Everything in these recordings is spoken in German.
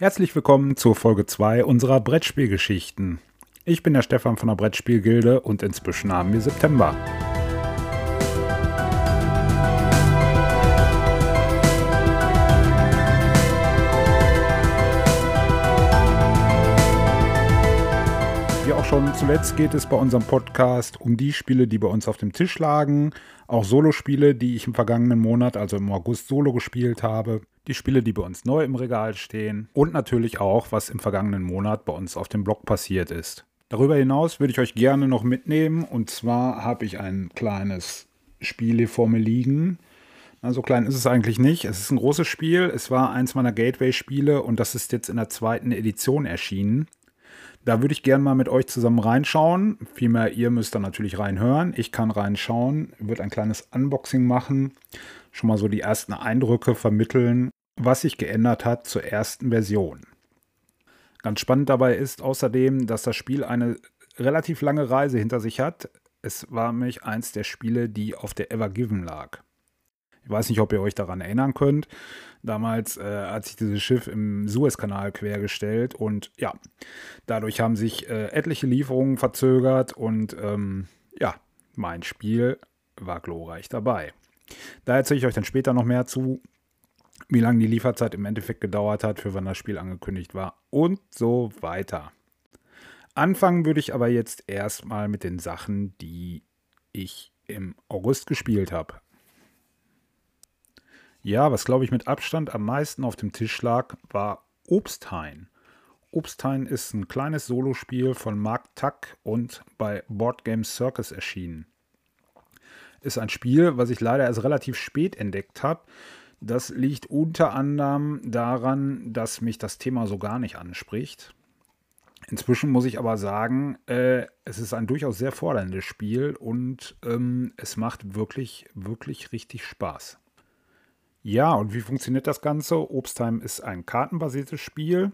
Herzlich willkommen zur Folge 2 unserer Brettspielgeschichten. Ich bin der Stefan von der Brettspielgilde und inzwischen haben wir September. Schon zuletzt geht es bei unserem Podcast um die Spiele, die bei uns auf dem Tisch lagen, auch Solospiele, die ich im vergangenen Monat, also im August, solo gespielt habe, die Spiele, die bei uns neu im Regal stehen und natürlich auch, was im vergangenen Monat bei uns auf dem Blog passiert ist. Darüber hinaus würde ich euch gerne noch mitnehmen und zwar habe ich ein kleines Spiel hier vor mir liegen. Na, so klein ist es eigentlich nicht. Es ist ein großes Spiel. Es war eins meiner Gateway-Spiele und das ist jetzt in der zweiten Edition erschienen. Da würde ich gerne mal mit euch zusammen reinschauen. Vielmehr, ihr müsst dann natürlich reinhören. Ich kann reinschauen, würde ein kleines Unboxing machen, schon mal so die ersten Eindrücke vermitteln, was sich geändert hat zur ersten Version. Ganz spannend dabei ist außerdem, dass das Spiel eine relativ lange Reise hinter sich hat. Es war nämlich eins der Spiele, die auf der Ever Given lag. Ich weiß nicht, ob ihr euch daran erinnern könnt. Damals äh, hat sich dieses Schiff im Suezkanal quergestellt und ja, dadurch haben sich äh, etliche Lieferungen verzögert und ähm, ja, mein Spiel war glorreich dabei. Da erzähle ich euch dann später noch mehr zu, wie lange die Lieferzeit im Endeffekt gedauert hat, für wann das Spiel angekündigt war und so weiter. Anfangen würde ich aber jetzt erstmal mit den Sachen, die ich im August gespielt habe. Ja, was glaube ich mit Abstand am meisten auf dem Tisch lag, war Obsthain. Obsthain ist ein kleines Solospiel von Mark Tuck und bei Board Game Circus erschienen. Ist ein Spiel, was ich leider erst relativ spät entdeckt habe. Das liegt unter anderem daran, dass mich das Thema so gar nicht anspricht. Inzwischen muss ich aber sagen, äh, es ist ein durchaus sehr forderndes Spiel und ähm, es macht wirklich, wirklich richtig Spaß. Ja, und wie funktioniert das Ganze? Obstheim ist ein kartenbasiertes Spiel.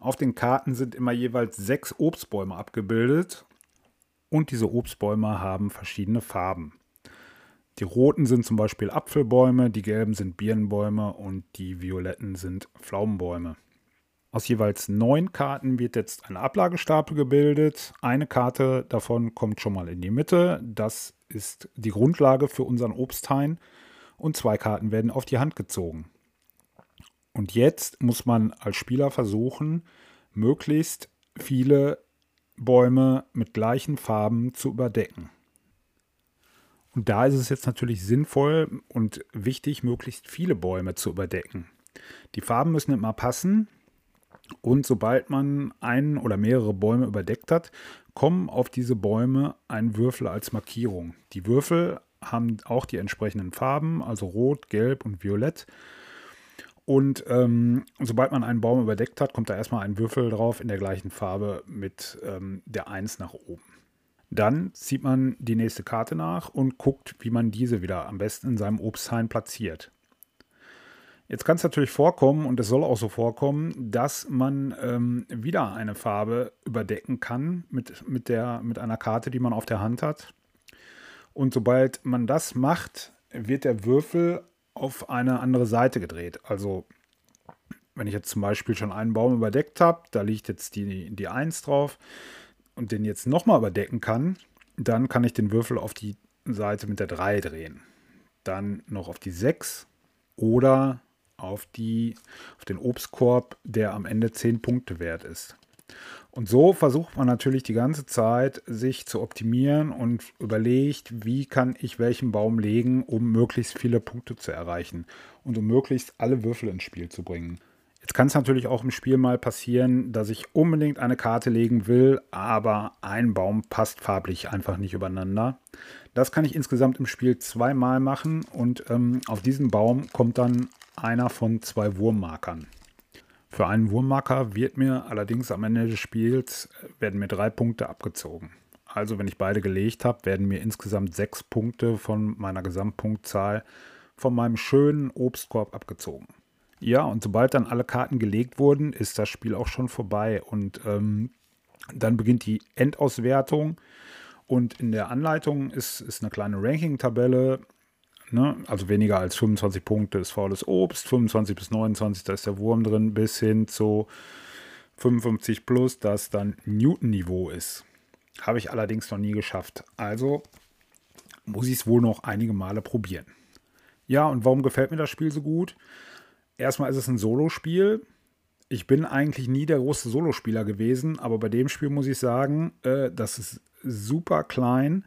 Auf den Karten sind immer jeweils sechs Obstbäume abgebildet und diese Obstbäume haben verschiedene Farben. Die roten sind zum Beispiel Apfelbäume, die gelben sind Birnenbäume und die violetten sind Pflaumenbäume. Aus jeweils neun Karten wird jetzt eine Ablagestapel gebildet. Eine Karte davon kommt schon mal in die Mitte. Das ist die Grundlage für unseren Obsthain und zwei Karten werden auf die Hand gezogen. Und jetzt muss man als Spieler versuchen, möglichst viele Bäume mit gleichen Farben zu überdecken. Und da ist es jetzt natürlich sinnvoll und wichtig, möglichst viele Bäume zu überdecken. Die Farben müssen immer passen. Und sobald man einen oder mehrere Bäume überdeckt hat, kommen auf diese Bäume ein Würfel als Markierung. Die Würfel haben auch die entsprechenden Farben, also Rot, Gelb und Violett. Und ähm, sobald man einen Baum überdeckt hat, kommt da erstmal ein Würfel drauf in der gleichen Farbe mit ähm, der 1 nach oben. Dann zieht man die nächste Karte nach und guckt, wie man diese wieder am besten in seinem Obsthain platziert. Jetzt kann es natürlich vorkommen, und es soll auch so vorkommen, dass man ähm, wieder eine Farbe überdecken kann mit, mit, der, mit einer Karte, die man auf der Hand hat. Und sobald man das macht, wird der Würfel auf eine andere Seite gedreht. Also wenn ich jetzt zum Beispiel schon einen Baum überdeckt habe, da liegt jetzt die, die 1 drauf und den jetzt nochmal überdecken kann, dann kann ich den Würfel auf die Seite mit der 3 drehen. Dann noch auf die 6 oder auf, die, auf den Obstkorb, der am Ende 10 Punkte wert ist. Und so versucht man natürlich die ganze Zeit, sich zu optimieren und überlegt, wie kann ich welchen Baum legen, um möglichst viele Punkte zu erreichen und um möglichst alle Würfel ins Spiel zu bringen. Jetzt kann es natürlich auch im Spiel mal passieren, dass ich unbedingt eine Karte legen will, aber ein Baum passt farblich einfach nicht übereinander. Das kann ich insgesamt im Spiel zweimal machen und ähm, auf diesen Baum kommt dann einer von zwei Wurmmarkern. Für einen Wurmmarker wird mir allerdings am Ende des Spiels äh, werden mir drei Punkte abgezogen. Also wenn ich beide gelegt habe, werden mir insgesamt sechs Punkte von meiner Gesamtpunktzahl von meinem schönen Obstkorb abgezogen. Ja, und sobald dann alle Karten gelegt wurden, ist das Spiel auch schon vorbei. Und ähm, dann beginnt die Endauswertung. Und in der Anleitung ist, ist eine kleine Ranking-Tabelle Ne? Also weniger als 25 Punkte ist faules Obst, 25 bis 29, da ist der Wurm drin, bis hin zu 55 plus, das dann Newton-Niveau ist. Habe ich allerdings noch nie geschafft. Also muss ich es wohl noch einige Male probieren. Ja, und warum gefällt mir das Spiel so gut? Erstmal ist es ein Solospiel. Ich bin eigentlich nie der große Solospieler gewesen, aber bei dem Spiel muss ich sagen, äh, das ist super klein.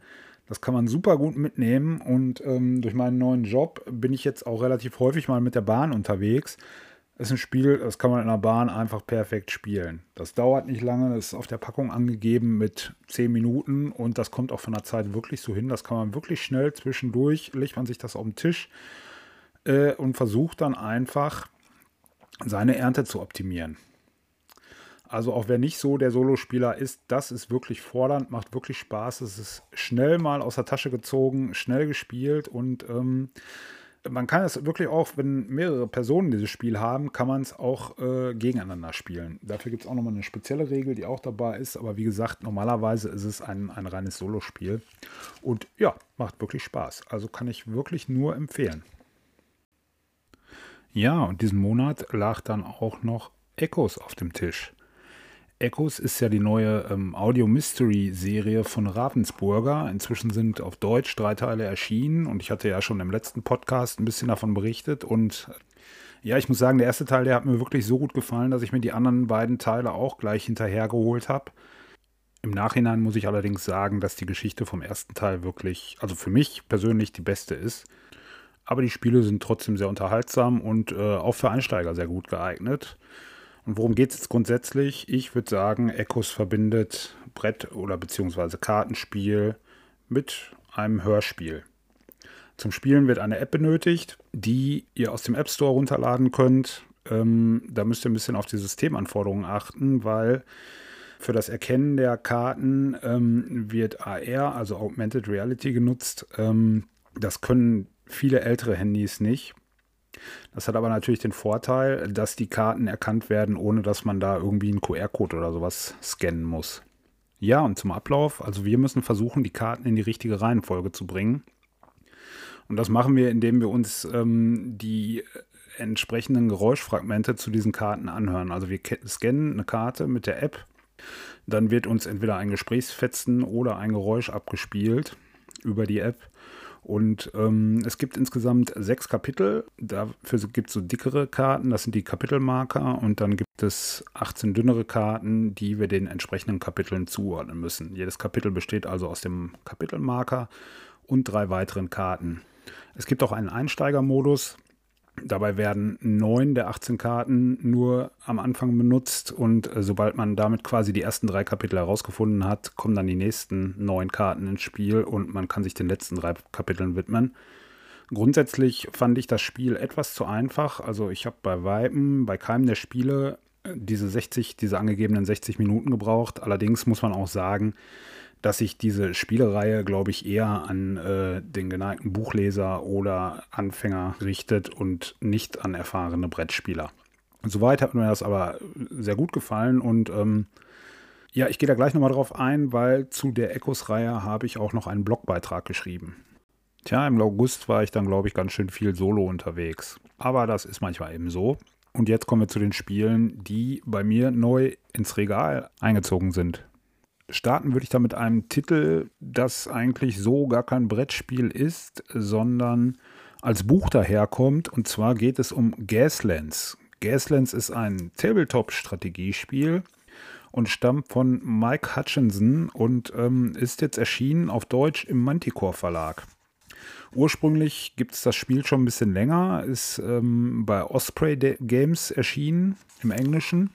Das kann man super gut mitnehmen und ähm, durch meinen neuen Job bin ich jetzt auch relativ häufig mal mit der Bahn unterwegs. Das ist ein Spiel, das kann man in der Bahn einfach perfekt spielen. Das dauert nicht lange, das ist auf der Packung angegeben mit 10 Minuten und das kommt auch von der Zeit wirklich so hin. Das kann man wirklich schnell zwischendurch, legt man sich das auf den Tisch äh, und versucht dann einfach seine Ernte zu optimieren. Also auch wer nicht so der Solospieler ist, das ist wirklich fordernd, macht wirklich Spaß. Es ist schnell mal aus der Tasche gezogen, schnell gespielt und ähm, man kann es wirklich auch, wenn mehrere Personen dieses Spiel haben, kann man es auch äh, gegeneinander spielen. Dafür gibt es auch nochmal eine spezielle Regel, die auch dabei ist. Aber wie gesagt, normalerweise ist es ein, ein reines Solospiel. Und ja, macht wirklich Spaß. Also kann ich wirklich nur empfehlen. Ja, und diesen Monat lag dann auch noch Echos auf dem Tisch. Echos ist ja die neue ähm, Audio-Mystery-Serie von Ravensburger. Inzwischen sind auf Deutsch drei Teile erschienen und ich hatte ja schon im letzten Podcast ein bisschen davon berichtet. Und ja, ich muss sagen, der erste Teil, der hat mir wirklich so gut gefallen, dass ich mir die anderen beiden Teile auch gleich hinterhergeholt habe. Im Nachhinein muss ich allerdings sagen, dass die Geschichte vom ersten Teil wirklich, also für mich persönlich die beste ist. Aber die Spiele sind trotzdem sehr unterhaltsam und äh, auch für Einsteiger sehr gut geeignet. Und worum geht es jetzt grundsätzlich? Ich würde sagen, Echos verbindet Brett- oder beziehungsweise Kartenspiel mit einem Hörspiel. Zum Spielen wird eine App benötigt, die ihr aus dem App Store runterladen könnt. Ähm, da müsst ihr ein bisschen auf die Systemanforderungen achten, weil für das Erkennen der Karten ähm, wird AR, also Augmented Reality, genutzt. Ähm, das können viele ältere Handys nicht. Das hat aber natürlich den Vorteil, dass die Karten erkannt werden, ohne dass man da irgendwie einen QR-Code oder sowas scannen muss. Ja, und zum Ablauf, also wir müssen versuchen, die Karten in die richtige Reihenfolge zu bringen. Und das machen wir, indem wir uns ähm, die entsprechenden Geräuschfragmente zu diesen Karten anhören. Also wir scannen eine Karte mit der App, dann wird uns entweder ein Gesprächsfetzen oder ein Geräusch abgespielt über die App und ähm, es gibt insgesamt sechs Kapitel. Dafür gibt es so dickere Karten, das sind die Kapitelmarker. Und dann gibt es 18 dünnere Karten, die wir den entsprechenden Kapiteln zuordnen müssen. Jedes Kapitel besteht also aus dem Kapitelmarker und drei weiteren Karten. Es gibt auch einen Einsteigermodus. Dabei werden neun der 18 Karten nur am Anfang benutzt und äh, sobald man damit quasi die ersten drei Kapitel herausgefunden hat, kommen dann die nächsten neun Karten ins Spiel und man kann sich den letzten drei Kapiteln widmen. Grundsätzlich fand ich das Spiel etwas zu einfach. Also ich habe bei Weipen, bei keinem der Spiele äh, diese 60, diese angegebenen 60 Minuten gebraucht. Allerdings muss man auch sagen, dass sich diese Spielereihe, glaube ich, eher an äh, den geneigten Buchleser oder Anfänger richtet und nicht an erfahrene Brettspieler. Soweit hat mir das aber sehr gut gefallen und ähm, ja, ich gehe da gleich nochmal drauf ein, weil zu der Echos-Reihe habe ich auch noch einen Blogbeitrag geschrieben. Tja, im August war ich dann, glaube ich, ganz schön viel solo unterwegs. Aber das ist manchmal eben so. Und jetzt kommen wir zu den Spielen, die bei mir neu ins Regal eingezogen sind starten würde ich da mit einem Titel, das eigentlich so gar kein Brettspiel ist, sondern als Buch daherkommt. Und zwar geht es um Gaslands. Gaslands ist ein Tabletop-Strategiespiel und stammt von Mike Hutchinson und ähm, ist jetzt erschienen auf Deutsch im Manticore Verlag. Ursprünglich gibt es das Spiel schon ein bisschen länger, ist ähm, bei Osprey Games erschienen im Englischen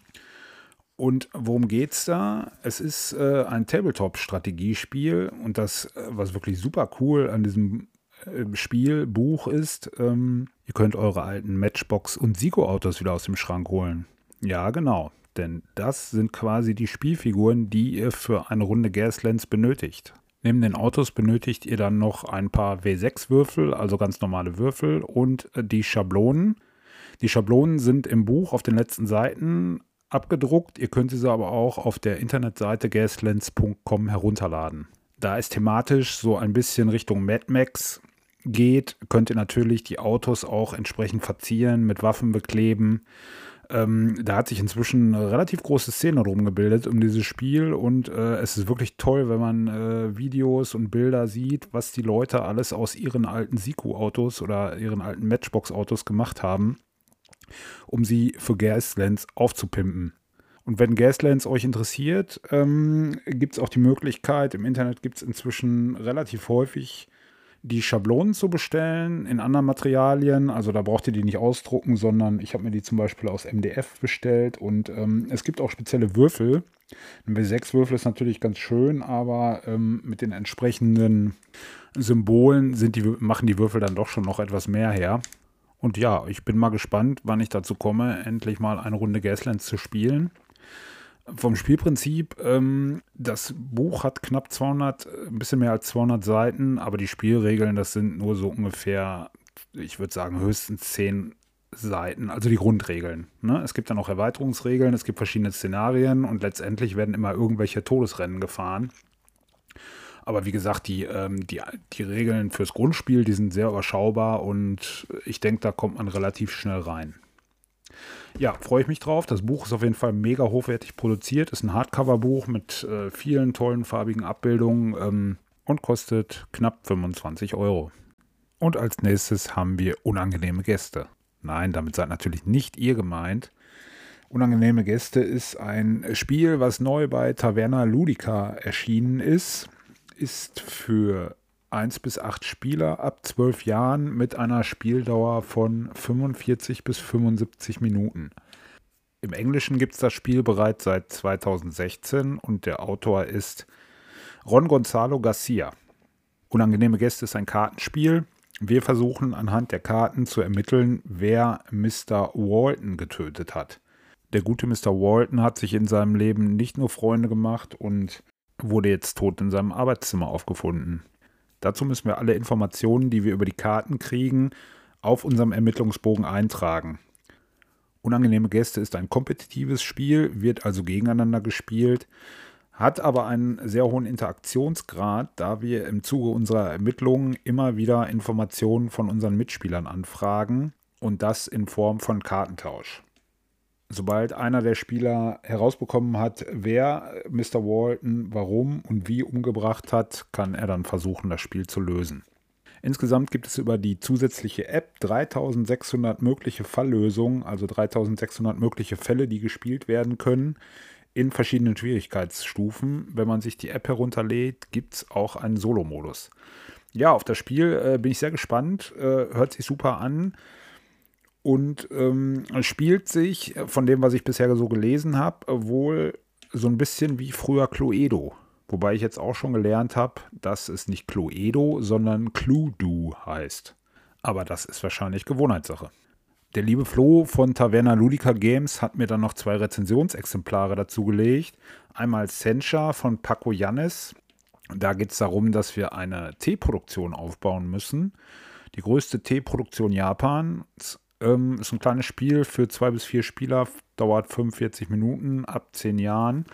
und worum geht's da? Es ist äh, ein Tabletop-Strategiespiel und das, äh, was wirklich super cool an diesem äh, Spiel, Buch ist, ähm, ihr könnt eure alten Matchbox- und Sigo-Autos wieder aus dem Schrank holen. Ja, genau. Denn das sind quasi die Spielfiguren, die ihr für eine Runde Gaslands benötigt. Neben den Autos benötigt ihr dann noch ein paar W6-Würfel, also ganz normale Würfel, und äh, die Schablonen. Die Schablonen sind im Buch auf den letzten Seiten abgedruckt. Ihr könnt sie aber auch auf der Internetseite gaslands.com herunterladen. Da ist thematisch so ein bisschen Richtung Mad Max geht, könnt ihr natürlich die Autos auch entsprechend verzieren, mit Waffen bekleben. Ähm, da hat sich inzwischen eine relativ große Szene drum gebildet um dieses Spiel und äh, es ist wirklich toll, wenn man äh, Videos und Bilder sieht, was die Leute alles aus ihren alten Siku-Autos oder ihren alten Matchbox-Autos gemacht haben, um sie für Gaslands aufzupimpen. Und wenn Gaslands euch interessiert, ähm, gibt es auch die Möglichkeit, im Internet gibt es inzwischen relativ häufig die Schablonen zu bestellen in anderen Materialien. Also da braucht ihr die nicht ausdrucken, sondern ich habe mir die zum Beispiel aus MDF bestellt. Und ähm, es gibt auch spezielle Würfel. Ein W6-Würfel ist natürlich ganz schön, aber ähm, mit den entsprechenden Symbolen sind die, machen die Würfel dann doch schon noch etwas mehr her. Und ja, ich bin mal gespannt, wann ich dazu komme, endlich mal eine Runde Gaslands zu spielen. Vom Spielprinzip, ähm, das Buch hat knapp 200, ein bisschen mehr als 200 Seiten, aber die Spielregeln, das sind nur so ungefähr, ich würde sagen, höchstens 10 Seiten, also die Grundregeln. Ne? Es gibt dann auch Erweiterungsregeln, es gibt verschiedene Szenarien und letztendlich werden immer irgendwelche Todesrennen gefahren. Aber wie gesagt, die, ähm, die, die Regeln fürs Grundspiel, die sind sehr überschaubar und ich denke, da kommt man relativ schnell rein. Ja, freue ich mich drauf. Das Buch ist auf jeden Fall mega hochwertig produziert. Ist ein Hardcover-Buch mit äh, vielen tollen farbigen Abbildungen ähm, und kostet knapp 25 Euro. Und als nächstes haben wir unangenehme Gäste. Nein, damit seid natürlich nicht ihr gemeint. Unangenehme Gäste ist ein Spiel, was neu bei Taverna Ludica erschienen ist. Ist für 1 bis 8 Spieler ab 12 Jahren mit einer Spieldauer von 45 bis 75 Minuten. Im Englischen gibt es das Spiel bereits seit 2016 und der Autor ist Ron Gonzalo Garcia. Unangenehme Gäste ist ein Kartenspiel. Wir versuchen anhand der Karten zu ermitteln, wer Mr. Walton getötet hat. Der gute Mr. Walton hat sich in seinem Leben nicht nur Freunde gemacht und wurde jetzt tot in seinem Arbeitszimmer aufgefunden. Dazu müssen wir alle Informationen, die wir über die Karten kriegen, auf unserem Ermittlungsbogen eintragen. Unangenehme Gäste ist ein kompetitives Spiel, wird also gegeneinander gespielt, hat aber einen sehr hohen Interaktionsgrad, da wir im Zuge unserer Ermittlungen immer wieder Informationen von unseren Mitspielern anfragen und das in Form von Kartentausch. Sobald einer der Spieler herausbekommen hat, wer Mr. Walton warum und wie umgebracht hat, kann er dann versuchen, das Spiel zu lösen. Insgesamt gibt es über die zusätzliche App 3600 mögliche Falllösungen, also 3600 mögliche Fälle, die gespielt werden können, in verschiedenen Schwierigkeitsstufen. Wenn man sich die App herunterlädt, gibt es auch einen Solo-Modus. Ja, auf das Spiel äh, bin ich sehr gespannt, äh, hört sich super an und ähm, spielt sich, von dem, was ich bisher so gelesen habe, wohl so ein bisschen wie früher Cluedo. Wobei ich jetzt auch schon gelernt habe, dass es nicht Cluedo, sondern Cluedo heißt. Aber das ist wahrscheinlich Gewohnheitssache. Der liebe Flo von Taverna Ludica Games hat mir dann noch zwei Rezensionsexemplare dazu gelegt. Einmal Sencha von Paco Jannes. Da geht es darum, dass wir eine Teeproduktion aufbauen müssen. Die größte Teeproduktion Japans ähm, ist ein kleines Spiel für zwei bis vier Spieler, dauert 45 Minuten ab zehn Jahren.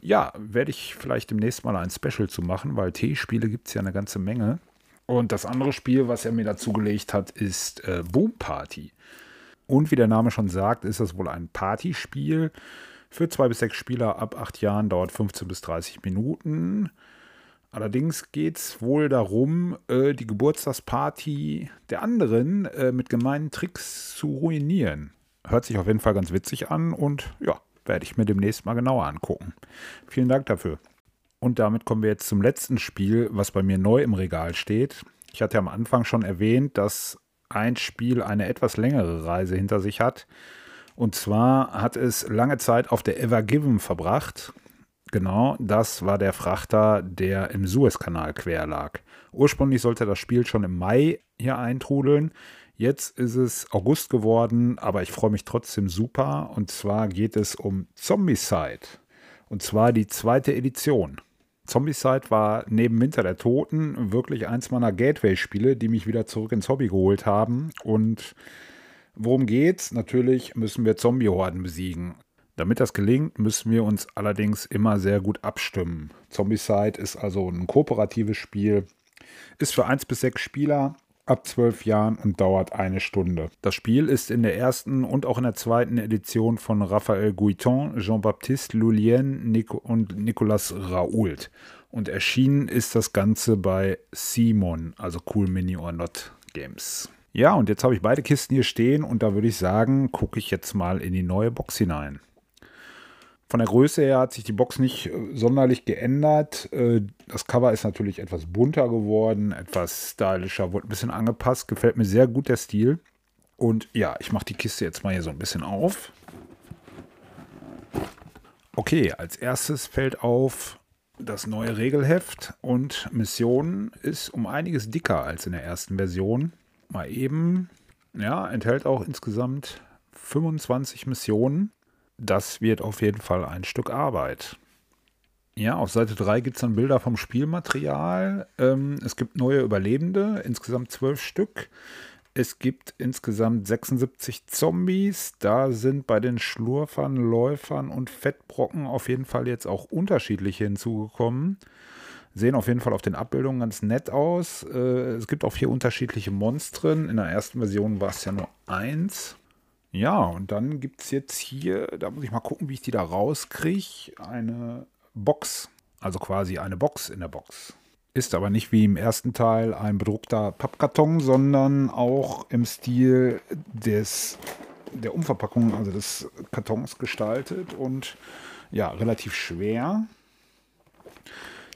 Ja, werde ich vielleicht demnächst mal ein Special zu machen, weil T-Spiele gibt es ja eine ganze Menge. Und das andere Spiel, was er mir dazu gelegt hat, ist äh, Boom Party. Und wie der Name schon sagt, ist das wohl ein Partyspiel. Für zwei bis sechs Spieler ab acht Jahren dauert 15 bis 30 Minuten. Allerdings geht es wohl darum, äh, die Geburtstagsparty der anderen äh, mit gemeinen Tricks zu ruinieren. Hört sich auf jeden Fall ganz witzig an und ja, werde ich mir demnächst mal genauer angucken. Vielen Dank dafür. Und damit kommen wir jetzt zum letzten Spiel, was bei mir neu im Regal steht. Ich hatte am Anfang schon erwähnt, dass ein Spiel eine etwas längere Reise hinter sich hat. Und zwar hat es lange Zeit auf der Ever Given verbracht. Genau, das war der Frachter, der im Suezkanal quer lag. Ursprünglich sollte das Spiel schon im Mai hier eintrudeln. Jetzt ist es August geworden, aber ich freue mich trotzdem super. Und zwar geht es um Zombicide. Und zwar die zweite Edition. Zombicide war neben Winter der Toten wirklich eins meiner Gateway-Spiele, die mich wieder zurück ins Hobby geholt haben. Und worum geht's? Natürlich müssen wir Zombie-Horden besiegen. Damit das gelingt, müssen wir uns allerdings immer sehr gut abstimmen. Zombicide ist also ein kooperatives Spiel, ist für 1 bis 6 Spieler ab zwölf Jahren und dauert eine Stunde. Das Spiel ist in der ersten und auch in der zweiten Edition von Raphaël Guiton, Jean-Baptiste Lulien Nico und Nicolas Raoult. Und erschienen ist das Ganze bei Simon, also Cool Mini or Not Games. Ja, und jetzt habe ich beide Kisten hier stehen und da würde ich sagen, gucke ich jetzt mal in die neue Box hinein. Von der Größe her hat sich die Box nicht äh, sonderlich geändert. Äh, das Cover ist natürlich etwas bunter geworden, etwas stylischer, wurde ein bisschen angepasst. Gefällt mir sehr gut der Stil. Und ja, ich mache die Kiste jetzt mal hier so ein bisschen auf. Okay, als erstes fällt auf das neue Regelheft und Missionen ist um einiges dicker als in der ersten Version mal eben. Ja, enthält auch insgesamt 25 Missionen. Das wird auf jeden Fall ein Stück Arbeit. Ja, auf Seite 3 gibt es dann Bilder vom Spielmaterial. Ähm, es gibt neue Überlebende, insgesamt 12 Stück. Es gibt insgesamt 76 Zombies. Da sind bei den Schlurfern, Läufern und Fettbrocken auf jeden Fall jetzt auch unterschiedliche hinzugekommen. Sehen auf jeden Fall auf den Abbildungen ganz nett aus. Äh, es gibt auch vier unterschiedliche Monstren. In der ersten Version war es ja nur eins. Ja, und dann gibt es jetzt hier, da muss ich mal gucken, wie ich die da rauskriege, eine Box. Also quasi eine Box in der Box. Ist aber nicht wie im ersten Teil ein bedruckter Pappkarton, sondern auch im Stil des, der Umverpackung, also des Kartons gestaltet und ja, relativ schwer.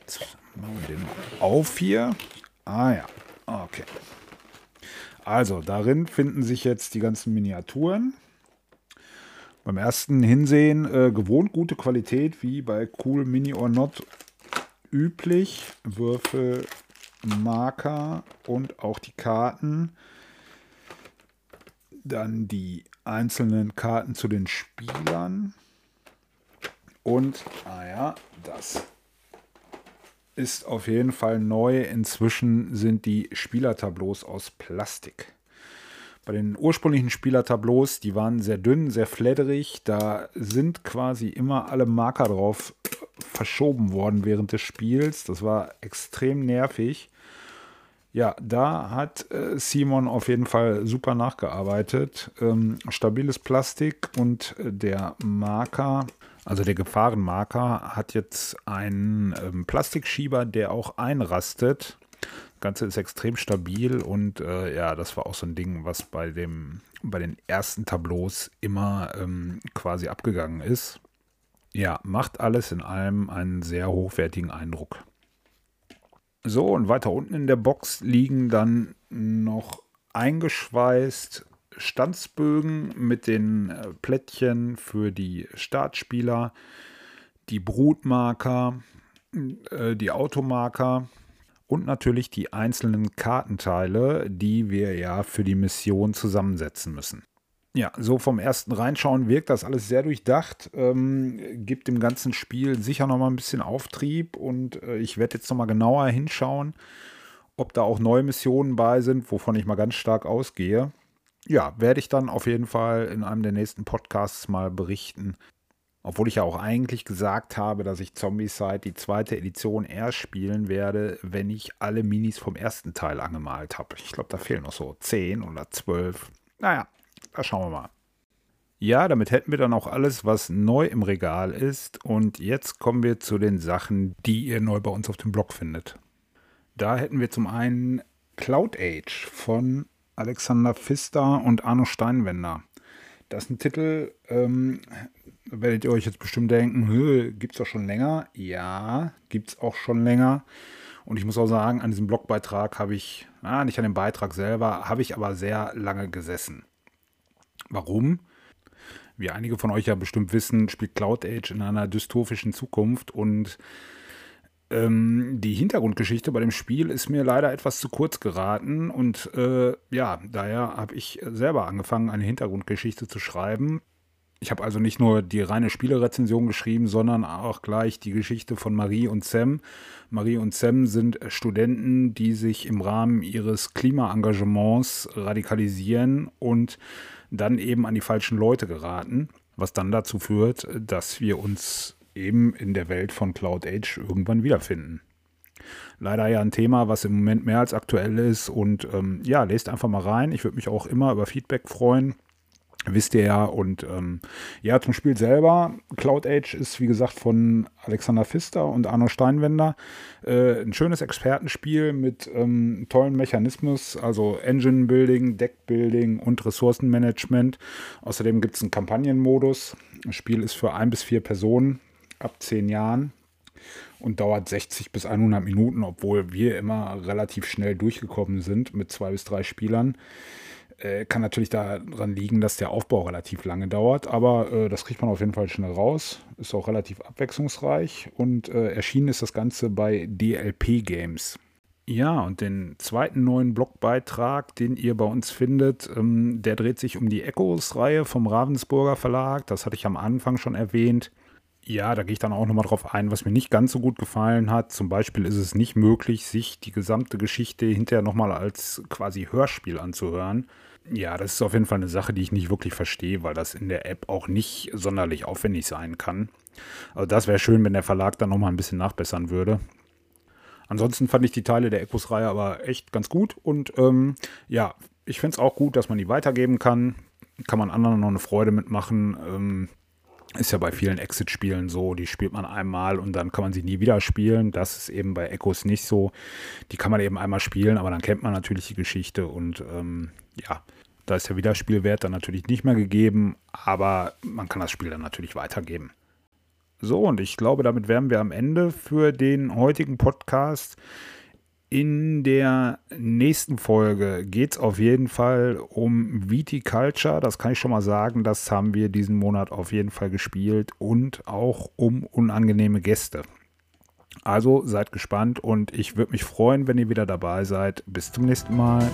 Jetzt Machen wir den auf hier. Ah ja, okay. Also, darin finden sich jetzt die ganzen Miniaturen. Beim ersten Hinsehen äh, gewohnt gute Qualität, wie bei Cool Mini or Not üblich. Würfel, Marker und auch die Karten. Dann die einzelnen Karten zu den Spielern. Und, ah ja, das ist auf jeden Fall neu. Inzwischen sind die Spielertableaus aus Plastik. Bei den ursprünglichen Spielertableaus, die waren sehr dünn, sehr fledderig. Da sind quasi immer alle Marker drauf verschoben worden während des Spiels. Das war extrem nervig. Ja, da hat äh, Simon auf jeden Fall super nachgearbeitet. Ähm, stabiles Plastik und äh, der Marker also der Gefahrenmarker hat jetzt einen ähm, Plastikschieber, der auch einrastet. Das Ganze ist extrem stabil und äh, ja, das war auch so ein Ding, was bei, dem, bei den ersten Tableaus immer ähm, quasi abgegangen ist. Ja, macht alles in allem einen sehr hochwertigen Eindruck. So, und weiter unten in der Box liegen dann noch eingeschweißt Stanzbögen mit den äh, Plättchen für die Startspieler, die Brutmarker, äh, die Automarker und natürlich die einzelnen Kartenteile, die wir ja für die Mission zusammensetzen müssen. Ja, so vom ersten Reinschauen wirkt das alles sehr durchdacht, ähm, gibt dem ganzen Spiel sicher noch mal ein bisschen Auftrieb und äh, ich werde jetzt noch mal genauer hinschauen, ob da auch neue Missionen bei sind, wovon ich mal ganz stark ausgehe ja, werde ich dann auf jeden Fall in einem der nächsten Podcasts mal berichten. Obwohl ich ja auch eigentlich gesagt habe, dass ich Zombicide die zweite Edition erst spielen werde, wenn ich alle Minis vom ersten Teil angemalt habe. Ich glaube, da fehlen noch so 10 oder 12. Naja, da schauen wir mal. Ja, damit hätten wir dann auch alles, was neu im Regal ist. Und jetzt kommen wir zu den Sachen, die ihr neu bei uns auf dem Blog findet. Da hätten wir zum einen Cloud Age von Alexander Pfister und Arno Steinwender. Das ist ein Titel, ähm, werdet ihr euch jetzt bestimmt denken, gibt es doch schon länger. Ja, gibt es auch schon länger. Und ich muss auch sagen, an diesem Blogbeitrag habe ich, ah, nicht an dem Beitrag selber, habe ich aber sehr lange gesessen. Warum? Wie einige von euch ja bestimmt wissen, spielt Cloud Age in einer dystopischen Zukunft und ähm, die Hintergrundgeschichte bei dem Spiel ist mir leider etwas zu kurz geraten und äh, ja, daher habe ich selber angefangen, eine Hintergrundgeschichte zu schreiben. Ich habe also nicht nur die reine Spielerezension geschrieben, sondern auch gleich die Geschichte von Marie und Sam. Marie und Sam sind Studenten, die sich im Rahmen ihres Klimaengagements radikalisieren und dann eben an die falschen Leute geraten, was dann dazu führt, dass wir uns eben in der Welt von Cloud Age irgendwann wiederfinden. leider ja ein Thema, was im Moment mehr als aktuell ist. Und ähm, ja, lest einfach mal rein. Ich würde mich auch immer über Feedback freuen. Wisst ihr ja. Und ähm, ja, zum Spiel selber. Cloud Age ist, wie gesagt, von Alexander Pfister und Arno Steinwender. Äh, ein schönes Expertenspiel mit ähm, tollen Mechanismus, also Engine Building, Deck Building und Ressourcenmanagement. Außerdem gibt es einen Kampagnenmodus. Das Spiel ist für ein bis vier Personen ab zehn Jahren und dauert 60 bis 100 Minuten, obwohl wir immer relativ schnell durchgekommen sind mit zwei bis drei Spielern. Äh, kann natürlich daran liegen, dass der Aufbau relativ lange dauert, aber äh, das kriegt man auf jeden Fall schnell raus. Ist auch relativ abwechslungsreich und äh, erschienen ist das Ganze bei DLP Games. Ja, und den zweiten neuen Blogbeitrag, den ihr bei uns findet, ähm, der dreht sich um die Echos-Reihe vom Ravensburger Verlag. Das hatte ich am Anfang schon erwähnt. Ja, da gehe ich dann auch nochmal drauf ein, was mir nicht ganz so gut gefallen hat. Zum Beispiel ist es nicht möglich, sich die gesamte Geschichte hinterher nochmal als quasi Hörspiel anzuhören. Ja, das ist auf jeden Fall eine Sache, die ich nicht wirklich verstehe, weil das in der App auch nicht sonderlich aufwendig sein kann. Also das wäre schön, wenn der Verlag dann nochmal ein bisschen nachbessern würde. Ansonsten fand ich die Teile der Ecos-Reihe aber echt ganz gut und ähm, ja, ich finde es auch gut, dass man die weitergeben kann. Kann man anderen noch eine Freude mitmachen. Ähm, ist ja bei vielen Exit-Spielen so, die spielt man einmal und dann kann man sie nie wieder spielen. Das ist eben bei Echos nicht so. Die kann man eben einmal spielen, aber dann kennt man natürlich die Geschichte und ähm, ja, da ist der Wiederspielwert dann natürlich nicht mehr gegeben, aber man kann das Spiel dann natürlich weitergeben. So, und ich glaube, damit wären wir am Ende für den heutigen Podcast. In der nächsten Folge geht es auf jeden Fall um Viticulture. Das kann ich schon mal sagen. Das haben wir diesen Monat auf jeden Fall gespielt. Und auch um unangenehme Gäste. Also seid gespannt und ich würde mich freuen, wenn ihr wieder dabei seid. Bis zum nächsten Mal.